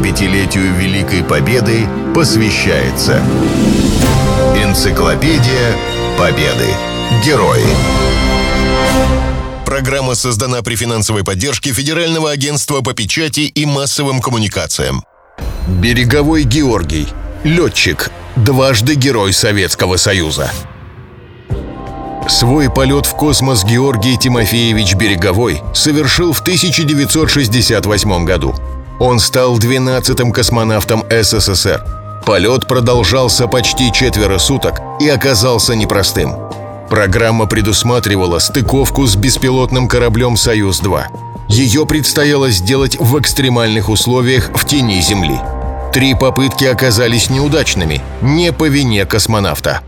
75-летию Великой Победы посвящается Энциклопедия Победы. Герои. Программа создана при финансовой поддержке Федерального агентства по печати и массовым коммуникациям. Береговой Георгий. Летчик. Дважды Герой Советского Союза. Свой полет в космос Георгий Тимофеевич Береговой совершил в 1968 году. Он стал 12-м космонавтом СССР. Полет продолжался почти четверо суток и оказался непростым. Программа предусматривала стыковку с беспилотным кораблем «Союз-2». Ее предстояло сделать в экстремальных условиях в тени Земли. Три попытки оказались неудачными, не по вине космонавта.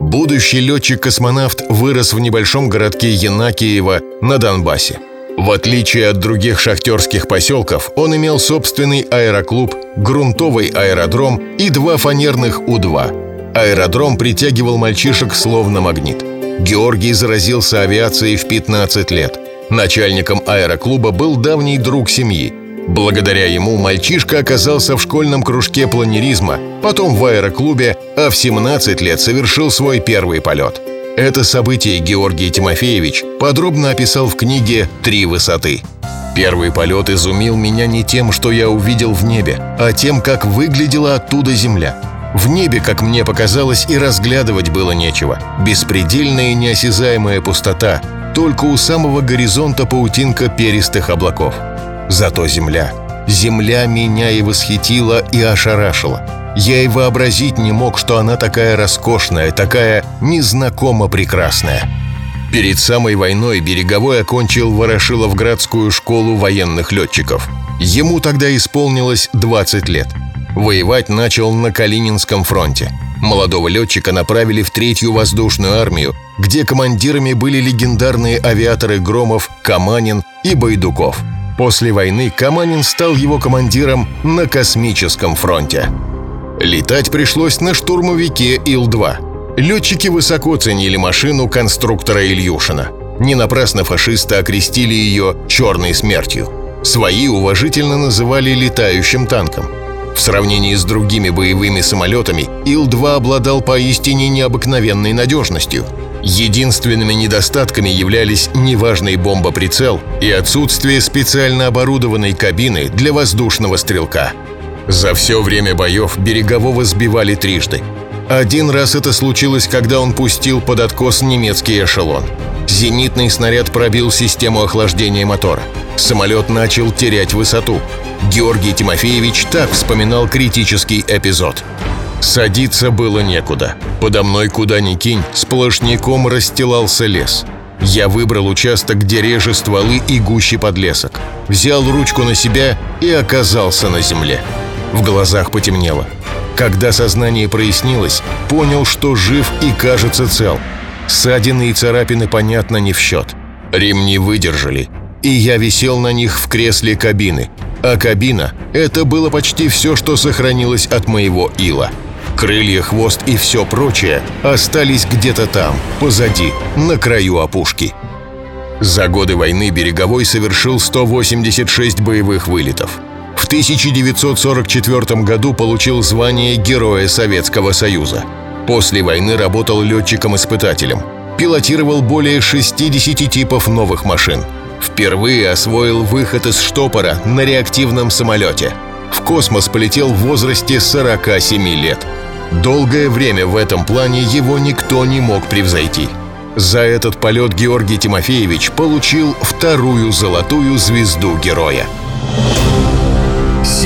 Будущий летчик-космонавт вырос в небольшом городке Янакиево на Донбассе. В отличие от других шахтерских поселков, он имел собственный аэроклуб, грунтовый аэродром и два фанерных У-2. Аэродром притягивал мальчишек словно магнит. Георгий заразился авиацией в 15 лет. Начальником аэроклуба был давний друг семьи. Благодаря ему мальчишка оказался в школьном кружке планеризма, потом в аэроклубе, а в 17 лет совершил свой первый полет – это событие Георгий Тимофеевич подробно описал в книге «Три высоты». Первый полет изумил меня не тем, что я увидел в небе, а тем, как выглядела оттуда земля. В небе, как мне показалось, и разглядывать было нечего. Беспредельная и неосязаемая пустота, только у самого горизонта паутинка перистых облаков. Зато земля. Земля меня и восхитила, и ошарашила. Я и вообразить не мог, что она такая роскошная, такая незнакомо прекрасная. Перед самой войной Береговой окончил Ворошиловградскую школу военных летчиков. Ему тогда исполнилось 20 лет. Воевать начал на Калининском фронте. Молодого летчика направили в Третью воздушную армию, где командирами были легендарные авиаторы Громов, Каманин и Байдуков. После войны Каманин стал его командиром на Космическом фронте. Летать пришлось на штурмовике Ил-2. Летчики высоко ценили машину конструктора Ильюшина. Не напрасно фашисты окрестили ее «черной смертью». Свои уважительно называли летающим танком. В сравнении с другими боевыми самолетами Ил-2 обладал поистине необыкновенной надежностью. Единственными недостатками являлись неважный бомбоприцел и отсутствие специально оборудованной кабины для воздушного стрелка – за все время боев Берегового сбивали трижды. Один раз это случилось, когда он пустил под откос немецкий эшелон. Зенитный снаряд пробил систему охлаждения мотора. Самолет начал терять высоту. Георгий Тимофеевич так вспоминал критический эпизод. Садиться было некуда. Подо мной куда ни кинь, сплошняком расстилался лес. Я выбрал участок, где реже стволы и гуще подлесок. Взял ручку на себя и оказался на земле. В глазах потемнело. Когда сознание прояснилось, понял, что жив и кажется цел. Ссадины и царапины, понятно, не в счет. Ремни выдержали, и я висел на них в кресле кабины. А кабина — это было почти все, что сохранилось от моего ила. Крылья, хвост и все прочее остались где-то там, позади, на краю опушки. За годы войны Береговой совершил 186 боевых вылетов. В 1944 году получил звание Героя Советского Союза. После войны работал летчиком-испытателем. Пилотировал более 60 типов новых машин. Впервые освоил выход из штопора на реактивном самолете. В космос полетел в возрасте 47 лет. Долгое время в этом плане его никто не мог превзойти. За этот полет Георгий Тимофеевич получил вторую золотую звезду героя.